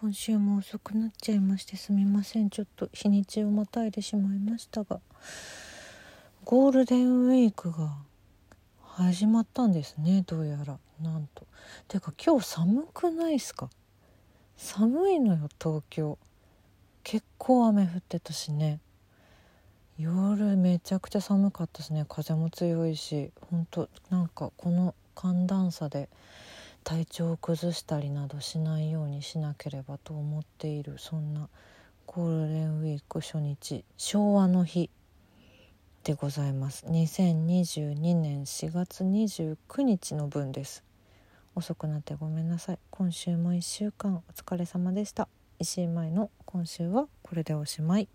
今週も遅くなっちゃいましてすみません。ちょっと日にちをまたいでしまいましたがゴールデンウィークが始まったんですねどうやら。なんと。てか今日寒くないっすか？寒いのよ東京。結構雨降ってたしね。夜めちゃくちゃ寒かったですね。風も強いし。本当なんかこの寒暖差で体調を崩したりなどしないようにしなければと思っている。そんなゴールデンウィーク初日昭和の日でございます。2022年4月29日の分です。遅くなってごめんなさい。今週も1週間お疲れ様でした。石井舞の今週はこれでおしまい。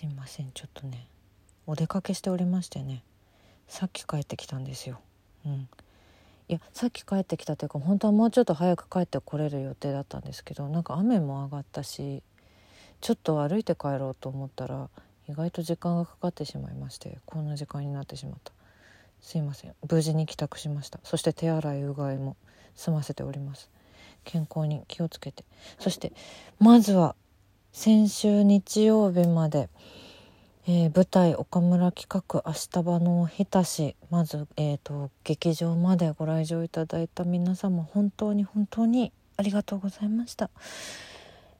すいません。ちょっとねお出かけしておりましてねさっき帰ってきたんですよ。うん。いやさっき帰ってきたというか本当はもうちょっと早く帰ってこれる予定だったんですけどなんか雨も上がったしちょっと歩いて帰ろうと思ったら意外と時間がかかってしまいましてこんな時間になってしまった。すいません。無事に帰宅しました。そして手洗いうがいも済ませております。健康に気をつけて。そしてまずは先週日曜日まで、えー、舞台岡村企画「明日場の日田市」まず、えーと、劇場までご来場いただいた皆様本当に本当にありがとうございました。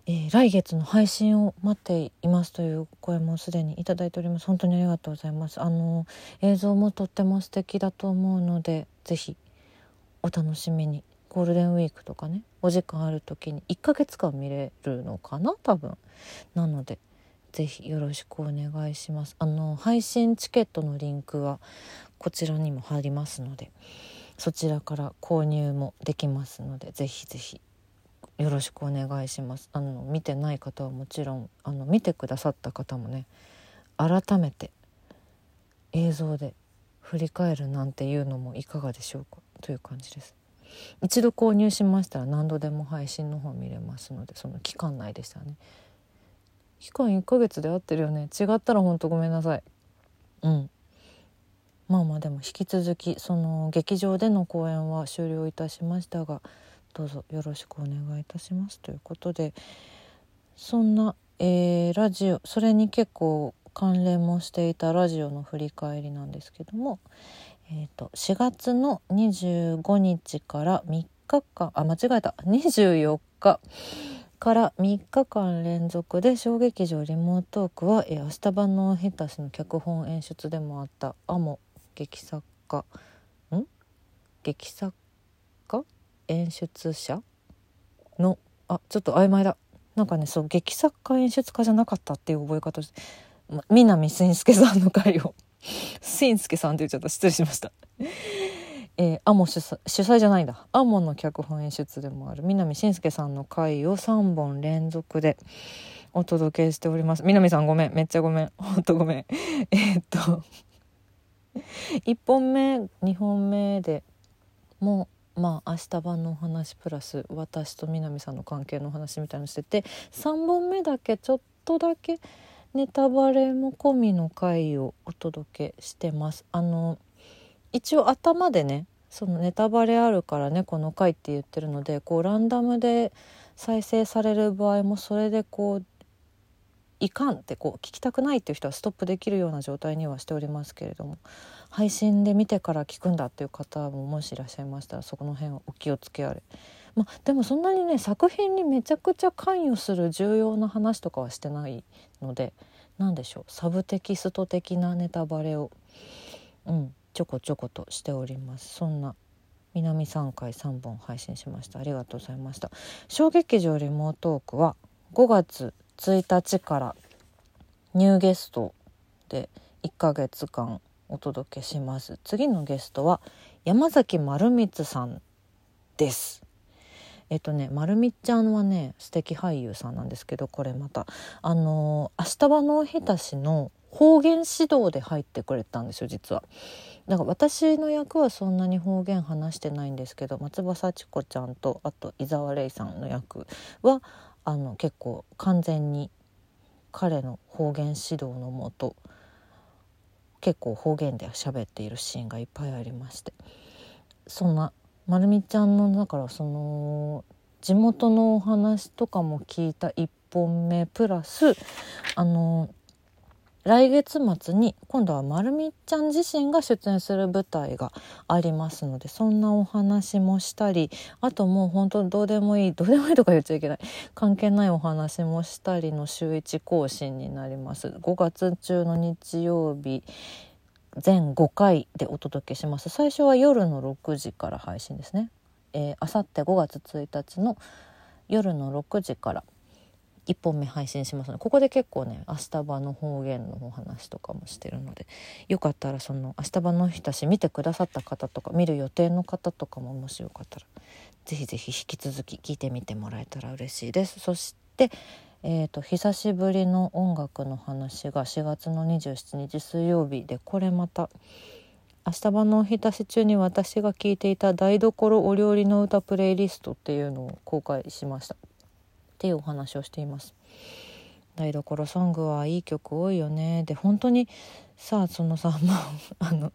えー、来月の配信を待っていますという声もすでにいただいております。本当にありがとうございます。あの映像もとっても素敵だと思うのでぜひお楽しみに。ゴールデンウィークとかねお時間ある時に1ヶ月間見れるのかな？多分。なのでぜひよろしくお願いします。あの配信チケットのリンクはこちらにも貼りますのでそちらから購入もできますのでぜひぜひよろしくお願いします。あの見てない方はもちろんあの見てくださった方もね改めて映像で振り返るなんていうのもいかがでしょうか？という感じです。一度購入しましたら何度でも配信の方見れますのでその期間内でしたね。期間1ヶ月で合ってるよね。違ったらほんとごめんなさい。うん。まあまあでも引き続きその劇場での公演は終了いたしましたがどうぞよろしくお願いいたしますということでそんな、えー、ラジオそれに結構関連もしていたラジオの振り返りなんですけども、えーと、4月の25日から3日間あ間違えた。24日から3日間連続で小劇場リモートークは、えー、明日版のヘタスの脚本演出でもあったアモ劇作家ん？劇作家？演出者？のあちょっと曖昧だ。なんかねそう劇作家演出家じゃなかったっていう覚え方して南信介さんの回を。しんすけさんって言っちゃった。失礼しました。えー、アモ主催主催じゃないんだ。アモの脚本演出でもある。南信介さんの回を3本連続でお届けしております。南さんごめん。めっちゃごめん。ほんとごめん。え、っと。1本目2本目でもうまあ明日晩のお話プラス私と南さんの関係のお話みたいのしてて3本目だけちょっとだけネタバレも込みの回をお届けしてます。あの一応頭でねそのネタバレあるからねこの回って言ってるのでこうランダムで再生される場合もそれでこういかんってこう聞きたくないっていう人はストップできるような状態にはしておりますけれども配信で見てから聞くんだっていう方ももしいらっしゃいましたらそこの辺はお気をつけあれ。まあ、でもそんなにね作品にめちゃくちゃ関与する重要な話とかはしてないので何でしょうサブテキスト的なネタバレを、うん、ちょこちょことしております。そんな南3回3本配信しました。ありがとうございました。小劇場リモートークは5月1日からニューゲストで1ヶ月間お届けします。次のゲストは山崎丸光さんです。えっとねまるみちゃんはね素敵俳優さんなんですけどこれまたあのー、明日場の日田市の方言指導で入ってくれたんですよ実は。だから私の役はそんなに方言話してないんですけど松葉幸子ちゃんとあと伊沢レイさんの役はあの結構完全に彼の方言指導のもと結構方言で喋っているシーンがいっぱいありましてそんなまるみちゃんのだからその地元のお話とかも聞いた1本目プラスあの来月末に今度はまるみちゃん自身が出演する舞台がありますのでそんなお話もしたりあともう本当にどうでもいいどうでもいいとか言っちゃいけない関係ないお話もしたりの週1更新になります。5月中の日曜日全5回でお届けします最初は夜の6時から配信ですねあさって5月1日の夜の6時から1本目配信しますのでここで結構ね明日場の方言のお話とかもしてるのでよかったらその明日場の日たし見てくださった方とか見る予定の方とかももしよかったら是非是非引き続き聞いてみてもらえたら嬉しいです。そしてえーと、久しぶりの音楽の話が4月の27日水曜日でこれまた明日場のおひたし中に私が聴いていた台所お料理の歌プレイリストっていうのを公開しました。っていうお話をしています。台所ソングはいい曲多いよね。で本当にさあそのさまああの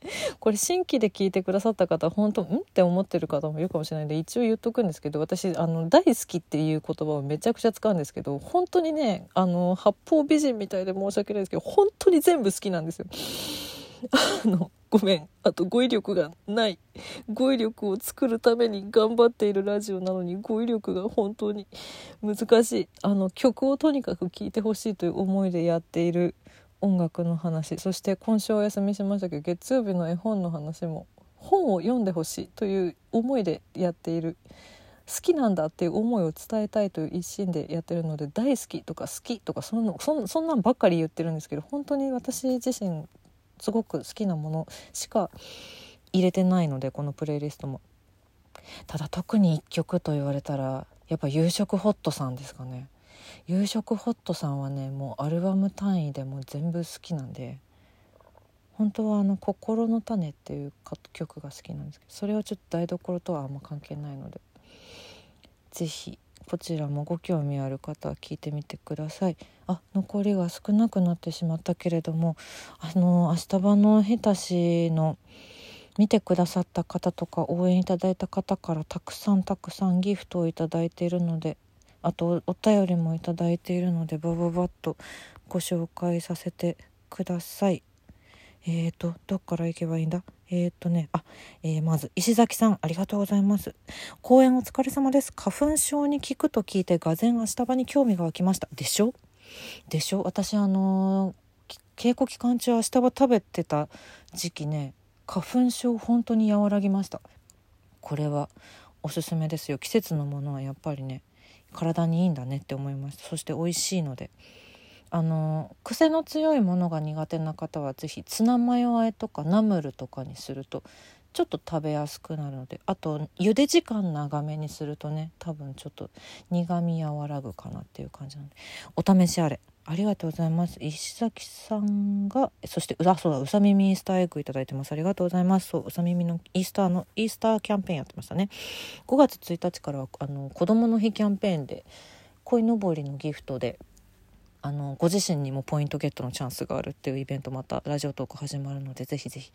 これ新規で聞いてくださった方本当んって思ってる方もいるかもしれないんで一応言っとくんですけど私あの大好きっていう言葉をめちゃくちゃ使うんですけど本当にねあの八方美人みたいで申し訳ないですけど本当に全部好きなんですよ。あのごめん。あと語彙力がない。語彙力を作るために頑張っているラジオなのに語彙力が本当に難しい。あの曲をとにかく聴いてほしいという思いでやっている音楽の話そして今週お休みしましたけど月曜日の絵本の話も本を読んでほしいという思いでやっている好きなんだっていう思いを伝えたいという一心でやってるので大好きとか好きとかそんなそんそんなんばっかり言ってるんですけど本当に私自身すごく好きなものしか入れてないのでこのプレイリストも。ただ特に1曲と言われたらやっぱ夕食ホットさんですかね。夕食ホットさんはねもうアルバム単位でも全部好きなんで本当はあの「心の種」っていう曲が好きなんですけどそれはちょっと台所とはあんま関係ないので是非こちらもご興味ある方は聞いてみてください。あ残りが少なくなってしまったけれどもあの明日場の日田市の見てくださった方とか応援いただいた方からたくさんたくさんギフトをいただいているのであとお便りもいただいているのでバババッとご紹介させてください。えーとどっから行けばいいんだ？えー、っとね、あ、えー、まず石崎さん、ありがとうございます。公演お疲れ様です。花粉症に効くと聞いて、がぜん明日場に興味が湧きました。でしょ？でしょ？私、あのー、稽古期間中、明日場食べてた時期ね、花粉症本当に和らぎました。これはおすすめですよ。季節のものはやっぱりね、体にいいんだねって思いました。そして美味しいので。あの癖の強いものが苦手な方は是非ツナマヨあえとかナムルとかにするとちょっと食べやすくなるのであと茹で時間長めにするとね多分ちょっと苦み和らぐかなっていう感じなのでお試しあれありがとうございます。石崎さんがそしてあそうだうさ耳イースターエッグいただいてます。ありがとうございます。そううさ耳のイースターのイースターキャンペーンやってましたね。5月1日からはあの子供の日キャンペーンで鯉のぼりのギフトであのご自身にもポイントゲットのチャンスがあるっていうイベントまたラジオトーク始まるのでぜひぜひ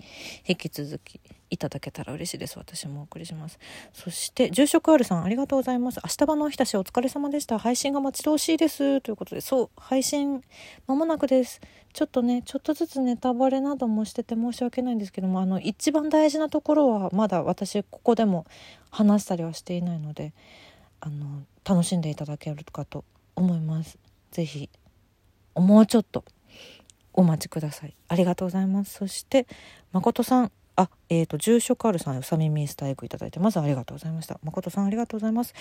引き続きいただけたら嬉しいです。私もお送りします。そして住職あるさんありがとうございます。明日場のおひたしお疲れ様でした。配信が待ち遠しいです。ということでそう配信まもなくです。ちょっとねちょっとずつネタバレなどもしてて申し訳ないんですけどもあの一番大事なところはまだ私ここでも話したりはしていないのであの楽しんでいただけるかと思います。ぜひもうちょっとお待ちください。ありがとうございます。そして誠さんあえっ、ー、と住所カールさんうさみミスターエッグいただいてまずありがとうございました。誠さんありがとうございます。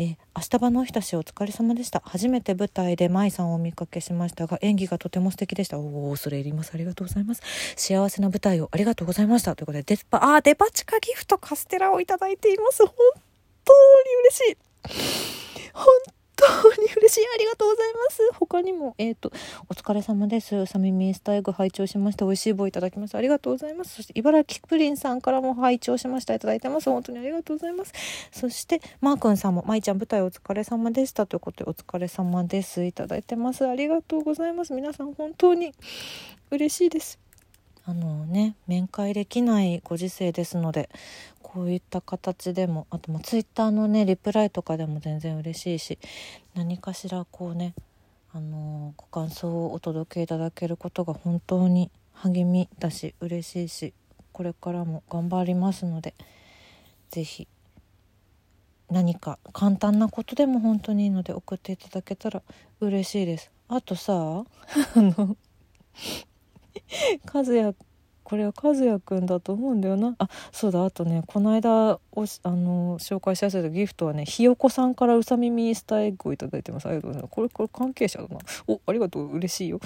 えー、明日場のおひたしお疲れ様でした。初めて舞台で舞さんをお見かけしましたが演技がとても素敵でした。おお恐れ入ります。ありがとうございます。幸せな舞台をありがとうございました。ということでデパあデパ地下ギフトカステラをいただいています。本当に嬉しい。本当に嬉しい。ありがとうございます。他にもえっ、ー、とお疲れ様です。うさみみスタエグ拝聴しました。美味しい棒いただきました。ありがとうございます。そして茨城プリンさんからも拝聴しました。いただいてます。本当にありがとうございます。そしてマー君さんもまいちゃん舞台お疲れ様でした。ということでお疲れ様です。いただいてます。ありがとうございます。皆さん本当に嬉しいです。あのね面会できないご時世ですのでこういった形でもあとまツイッターのねリプライとかでも全然嬉しいし何かしらこうねあのご感想をお届けいただけることが本当に励みだし嬉しいしこれからも頑張りますので是非何か簡単なことでも本当にいいので送っていただけたら嬉しいです。あとさあの 和也これは和也くんだと思うんだよな。あそうだ。あとねこの間おあの紹介しやすいギフトはねひよこさんからうさ耳スターエッグを頂いてます。ありがとうございます。これこれ関係者だな。おありがとう。嬉しいよ。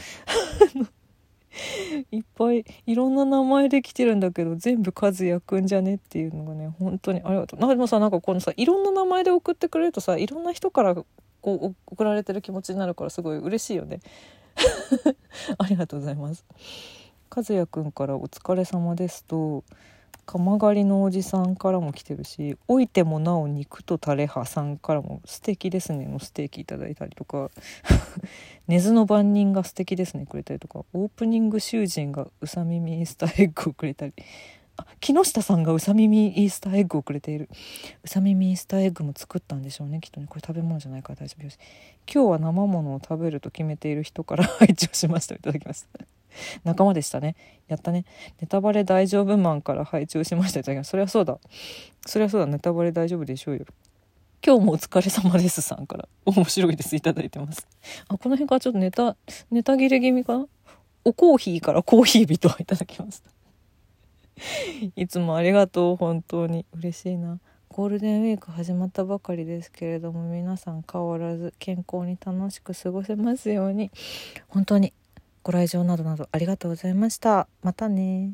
いっぱいいろんな名前で来てるんだけど全部和也くんじゃねっていうのがね本当にありがとう。なでもさなんかこのさいろんな名前で送ってくれるとさいろんな人からこう送られてる気持ちになるからすごい嬉しいよね。ありがとうございます。和也くんから「お疲れ様です」と鎌狩りのおじさんからも来てるし「おいてもなお肉とタレ派」さんからも「素敵ですね」のステーキいただいたりとか「根津の番人が素敵ですね」くれたりとかオープニング囚人がうさ耳イースターエッグをくれたりあ木下さんがうさ耳イースターエッグをくれている。うさ耳イースターエッグも作ったんでしょうねきっとね。これ食べ物じゃないから大丈夫です。今日は生ものを食べると決めている人から配置をしました。いただきました。仲間でしたね。やったね。ネタバレ大丈夫マンから配置をしました。いただきますそりゃそうだ。そりゃそうだ。ネタバレ大丈夫でしょうよ。今日もお疲れ様ですさんから。面白いです。いただいてます。あこの辺からちょっとネタネタ切れ気味かな？おコーヒーからコーヒー人いただきました いつもありがとう。本当に。嬉しいな。ゴールデンウィーク始まったばかりですけれども皆さん変わらず健康に楽しく過ごせますように。本当に。ご来場などなどありがとうございました。またね。